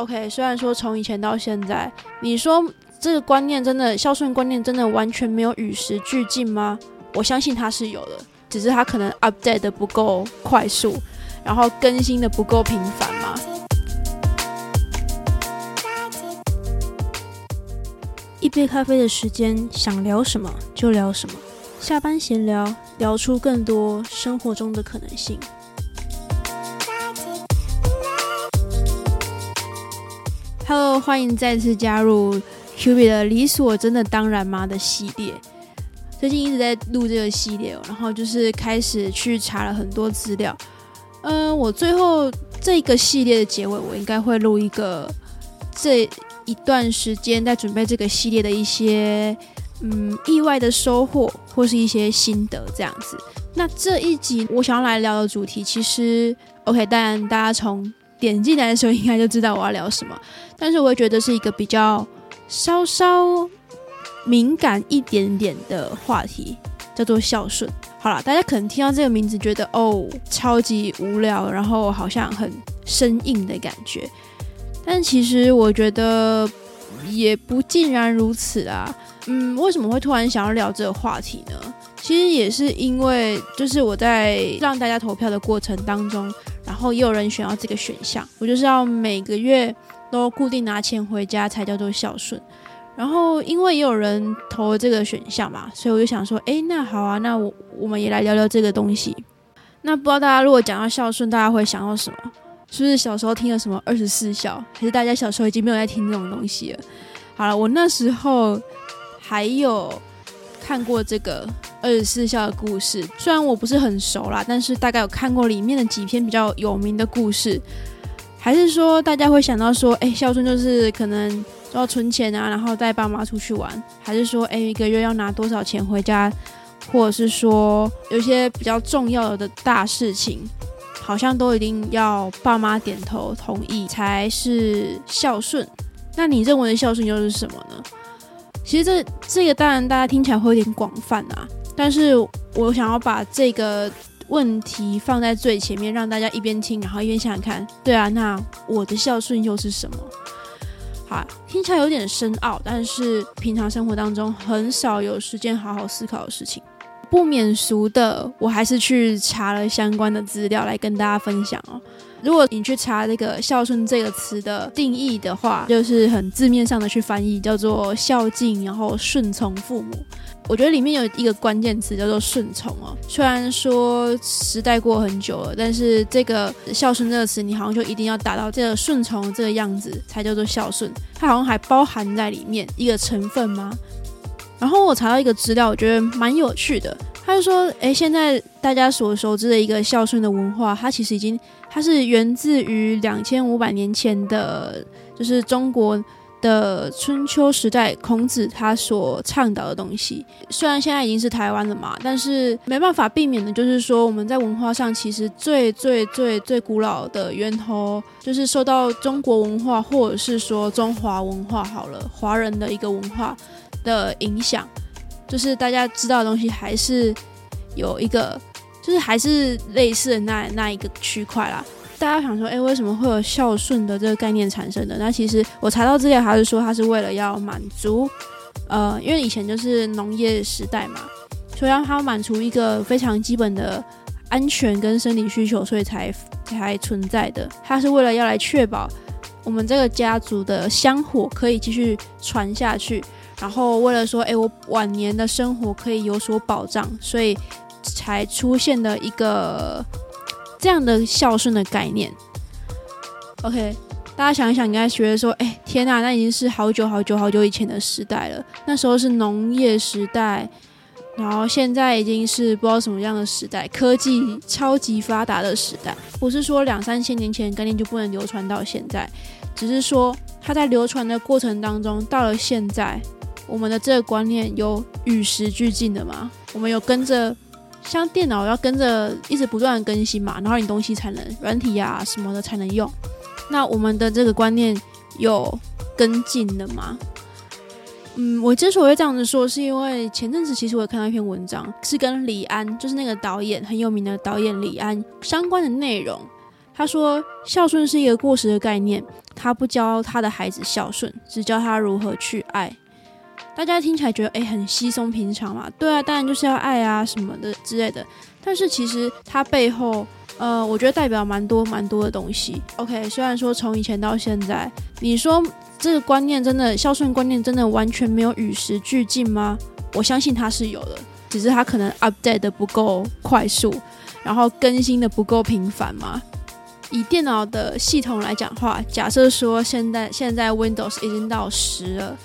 OK，虽然说从以前到现在，你说这个观念真的孝顺观念真的完全没有与时俱进吗？我相信它是有的，只是它可能 update 的不够快速，然后更新的不够频繁嘛。一杯咖啡的时间，想聊什么就聊什么，下班闲聊，聊出更多生活中的可能性。Hello，欢迎再次加入 Q B 的理所真的当然吗的系列。最近一直在录这个系列，然后就是开始去查了很多资料。嗯，我最后这个系列的结尾，我应该会录一个这。一段时间在准备这个系列的一些嗯意外的收获或是一些心得这样子。那这一集我想要来聊的主题，其实 OK，当然大家从点进来的时候应该就知道我要聊什么。但是我也觉得是一个比较稍稍敏感一点点的话题，叫做孝顺。好了，大家可能听到这个名字觉得哦超级无聊，然后好像很生硬的感觉。但其实我觉得也不尽然如此啊。嗯，为什么会突然想要聊这个话题呢？其实也是因为，就是我在让大家投票的过程当中，后也有人选到这个选项，我就是要每个月都固定拿钱回家才叫做孝顺。然后因为也有人投了这个选项嘛，所以我就想说，哎，那好啊，那我我们也来聊聊这个东西。那不知道大家如果讲到孝顺，大家会想到什么？是不是小时候听了什么二十四孝？还是大家小时候已经没有在听这种东西了？好了，我那时候还有看过这个二十四孝的故事，虽然我不是很熟啦，但是大概有看过里面的几篇比较有名的故事。还是说大家会想到说，哎，孝顺就是可能要存钱啊，然后带爸妈出去玩？还是说，哎，一个月要拿多少钱回家？或者是说，有些比较重要的大事情？好像都一定要爸妈点头同意才是孝顺，那你认为的孝顺又是什么呢？其实这这个当然大家听起来会有点广泛啊，但是我想要把这个问题放在最前面，让大家一边听，然后一边想想看，对啊，那我的孝顺又是什么？好，听起来有点深奥，但是平常生活当中很少有时间好好思考的事情。不免俗的，我还是去查了相关的资料来跟大家分享哦。如果你去查这个“孝顺”这个词的定义的话，就是很字面上的去翻译，叫做孝敬，然后顺从父母。我觉得里面有一个关键词叫做顺从哦。虽然说时代过很久了，但是这个“孝顺”这个词，你好像就一定要达到这个顺从这个样子才叫做孝顺。它好像还包含在里面一个成分吗？然后我查到一个资料，我觉得蛮有趣的。他就说：“诶，现在大家所熟知的一个孝顺的文化，它其实已经它是源自于两千五百年前的，就是中国的春秋时代孔子他所倡导的东西。虽然现在已经是台湾了嘛，但是没办法避免的，就是说我们在文化上其实最最最最古老的源头，就是受到中国文化或者是说中华文化好了，华人的一个文化。”的影响，就是大家知道的东西还是有一个，就是还是类似的那那一个区块啦。大家想说，哎，为什么会有孝顺的这个概念产生的？那其实我查到资料，还是说它是为了要满足，呃，因为以前就是农业时代嘛，所以让它满足一个非常基本的安全跟生理需求，所以才才存在的。它是为了要来确保我们这个家族的香火可以继续传下去。然后为了说，哎，我晚年的生活可以有所保障，所以才出现的一个这样的孝顺的概念。OK，大家想一想，应该觉得说，哎，天呐，那已经是好久好久好久以前的时代了。那时候是农业时代，然后现在已经是不知道什么样的时代，科技超级发达的时代。不是说两三千年前概念就不能流传到现在，只是说它在流传的过程当中，到了现在。我们的这个观念有与时俱进的吗？我们有跟着，像电脑要跟着一直不断的更新嘛，然后你东西才能软体呀什么的才能用。那我们的这个观念有跟进的吗？嗯，我之所以这样子说，是因为前阵子其实我有看到一篇文章，是跟李安，就是那个导演很有名的导演李安相关的内容。他说，孝顺是一个过时的概念，他不教他的孩子孝顺，只教他如何去爱。大家听起来觉得诶很稀松平常嘛？对啊，当然就是要爱啊什么的之类的。但是其实它背后，呃，我觉得代表蛮多蛮多的东西。OK，虽然说从以前到现在，你说这个观念真的孝顺观念真的完全没有与时俱进吗？我相信它是有的，只是它可能 update 的不够快速，然后更新的不够频繁嘛。以电脑的系统来讲话，假设说现在现在 Windows 已经到十了。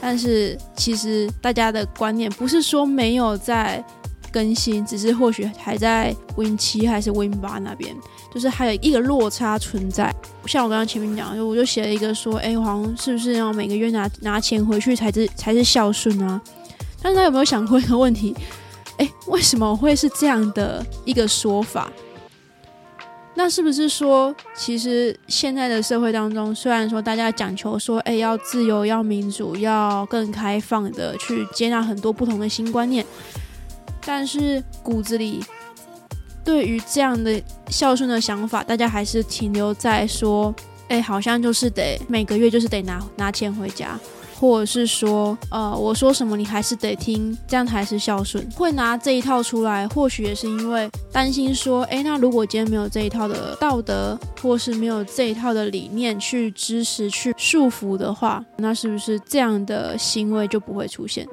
但是其实大家的观念不是说没有在更新，只是或许还在 Win 七还是 Win 八那边，就是还有一个落差存在。像我刚刚前面讲，就我就写了一个说，哎，好像是不是要每个月拿拿钱回去才是才是孝顺啊？但是他有没有想过一个问题？哎，为什么会是这样的一个说法？那是不是说，其实现在的社会当中，虽然说大家讲求说，哎，要自由、要民主、要更开放的去接纳很多不同的新观念，但是骨子里对于这样的孝顺的想法，大家还是停留在说，哎，好像就是得每个月就是得拿拿钱回家。或者是说，呃，我说什么你还是得听，这样才是孝顺。会拿这一套出来，或许也是因为担心说，诶，那如果今天没有这一套的道德，或是没有这一套的理念去支持、去束缚的话，那是不是这样的行为就不会出现？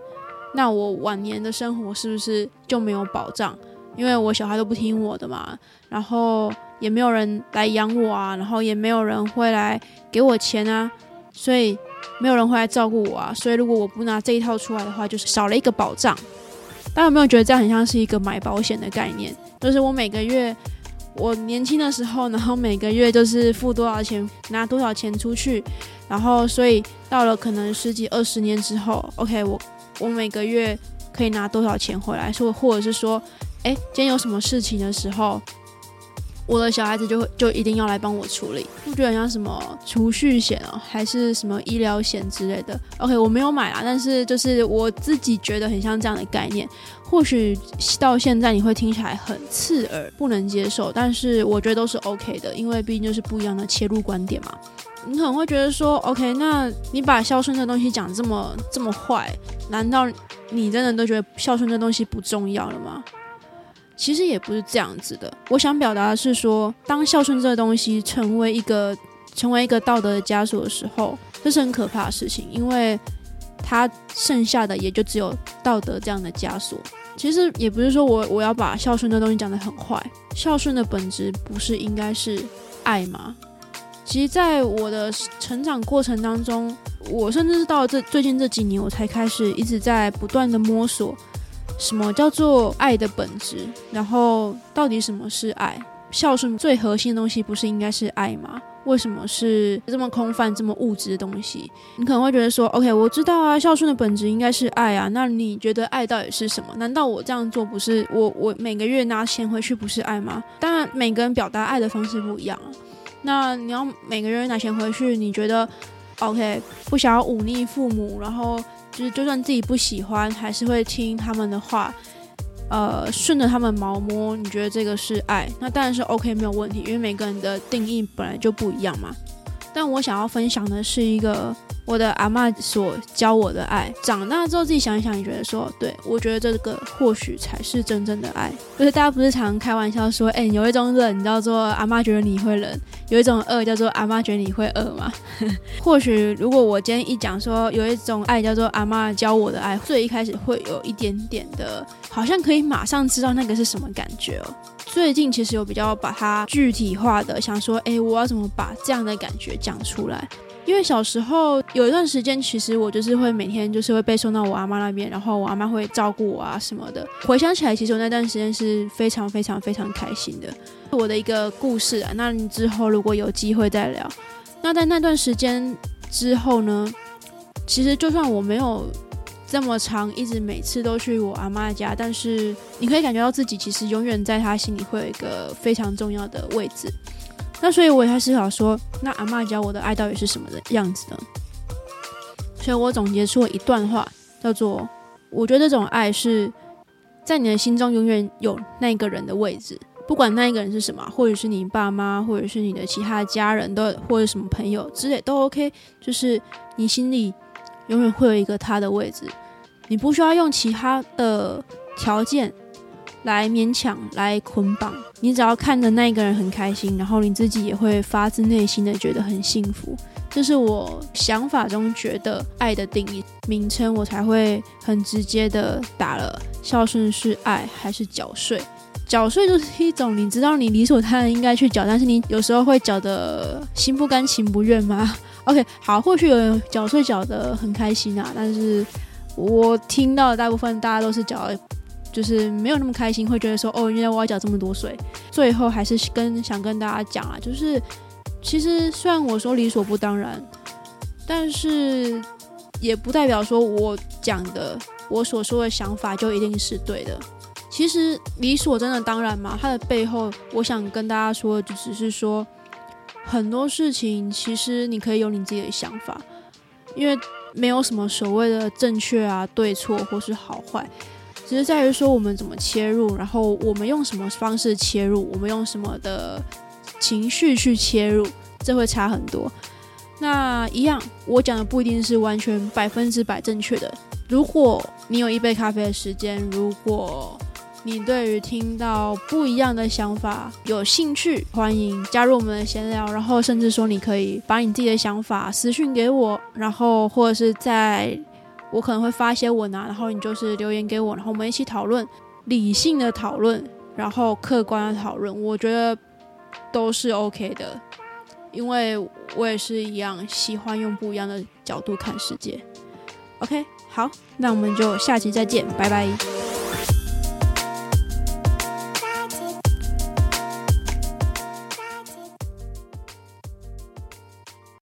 那我晚年的生活是不是就没有保障？因为我小孩都不听我的嘛，然后也没有人来养我啊，然后也没有人会来给我钱啊，所以。没有人会来照顾我啊，所以如果我不拿这一套出来的话，就是少了一个保障。大家有没有觉得这样很像是一个买保险的概念？就是我每个月，我年轻的时候，然后每个月就是付多少钱，拿多少钱出去，然后所以到了可能十几二十年之后，OK，我我每个月可以拿多少钱回来？说或者是说，哎，今天有什么事情的时候？我的小孩子就会就一定要来帮我处理，不觉得像什么储蓄险哦，还是什么医疗险之类的？OK，我没有买啊，但是就是我自己觉得很像这样的概念。或许到现在你会听起来很刺耳，不能接受，但是我觉得都是 OK 的，因为毕竟就是不一样的切入观点嘛。你可能会觉得说，OK，那你把孝顺这东西讲这么这么坏，难道你真的都觉得孝顺这东西不重要了吗？其实也不是这样子的。我想表达的是说，当孝顺这个东西成为一个成为一个道德的枷锁的时候，这是很可怕的事情，因为它剩下的也就只有道德这样的枷锁。其实也不是说我我要把孝顺这东西讲得很坏，孝顺的本质不是应该是爱吗？其实，在我的成长过程当中，我甚至是到这最近这几年，我才开始一直在不断的摸索。什么叫做爱的本质？然后到底什么是爱？孝顺最核心的东西不是应该是爱吗？为什么是这么空泛、这么物质的东西？你可能会觉得说：“OK，我知道啊，孝顺的本质应该是爱啊。”那你觉得爱到底是什么？难道我这样做不是我我每个月拿钱回去不是爱吗？当然，每个人表达爱的方式不一样啊。那你要每个月拿钱回去，你觉得 OK？不想要忤逆父母，然后。就是，就算自己不喜欢，还是会听他们的话，呃，顺着他们毛摸。你觉得这个是爱？那当然是 OK，没有问题，因为每个人的定义本来就不一样嘛。但我想要分享的是一个。我的阿妈所教我的爱，长大之后自己想一想，你觉得说，对我觉得这个或许才是真正的爱。就是大家不是常开玩笑说，哎，有一种冷叫做阿妈觉得你会冷，有一种饿叫做阿妈觉得你会饿吗？或许如果我今天一讲说有一种爱叫做阿妈教我的爱，最一开始会有一点点的，好像可以马上知道那个是什么感觉哦。最近其实有比较把它具体化的想说，哎，我要怎么把这样的感觉讲出来？因为小时候有一段时间，其实我就是会每天就是会被送到我阿妈那边，然后我阿妈会照顾我啊什么的。回想起来，其实我那段时间是非常非常非常开心的。我的一个故事啊，那你之后如果有机会再聊。那在那段时间之后呢，其实就算我没有这么长，一直每次都去我阿妈家，但是你可以感觉到自己其实永远在她心里会有一个非常重要的位置。那所以我也在思考说，那阿妈教我的爱到底是什么的样子呢？所以我总结出了一段话，叫做：我觉得这种爱是在你的心中永远有那个人的位置，不管那一个人是什么，或者是你爸妈，或者是你的其他家人，都或者什么朋友之类都 OK，就是你心里永远会有一个他的位置，你不需要用其他的条件来勉强来捆绑，你只要看着那一个人很开心，然后你自己也会发自内心的觉得很幸福。这是我想法中觉得爱的定义名称，我才会很直接的打了孝顺是爱还是缴税？缴税就是一种你知道你理所当然应该去缴，但是你有时候会缴的心不甘情不愿吗？OK，好，或许有人缴税缴的很开心啊，但是我听到的大部分大家都是缴，就是没有那么开心，会觉得说哦，原来我要缴这么多税。最后还是跟想跟大家讲啊，就是。其实虽然我说理所不当然，但是也不代表说我讲的我所说的想法就一定是对的。其实理所真的当然嘛，它的背后，我想跟大家说，就只是说很多事情，其实你可以有你自己的想法，因为没有什么所谓的正确啊、对错或是好坏，只是在于说我们怎么切入，然后我们用什么方式切入，我们用什么的。情绪去切入，这会差很多。那一样，我讲的不一定是完全百分之百正确的。如果你有一杯咖啡的时间，如果你对于听到不一样的想法有兴趣，欢迎加入我们的闲聊。然后甚至说，你可以把你自己的想法私讯给我，然后或者是在我可能会发一些文啊，然后你就是留言给我，然后我们一起讨论，理性的讨论，然后客观的讨论。我觉得。都是 OK 的，因为我也是一样喜欢用不一样的角度看世界。OK，好，那我们就下期再见，拜拜。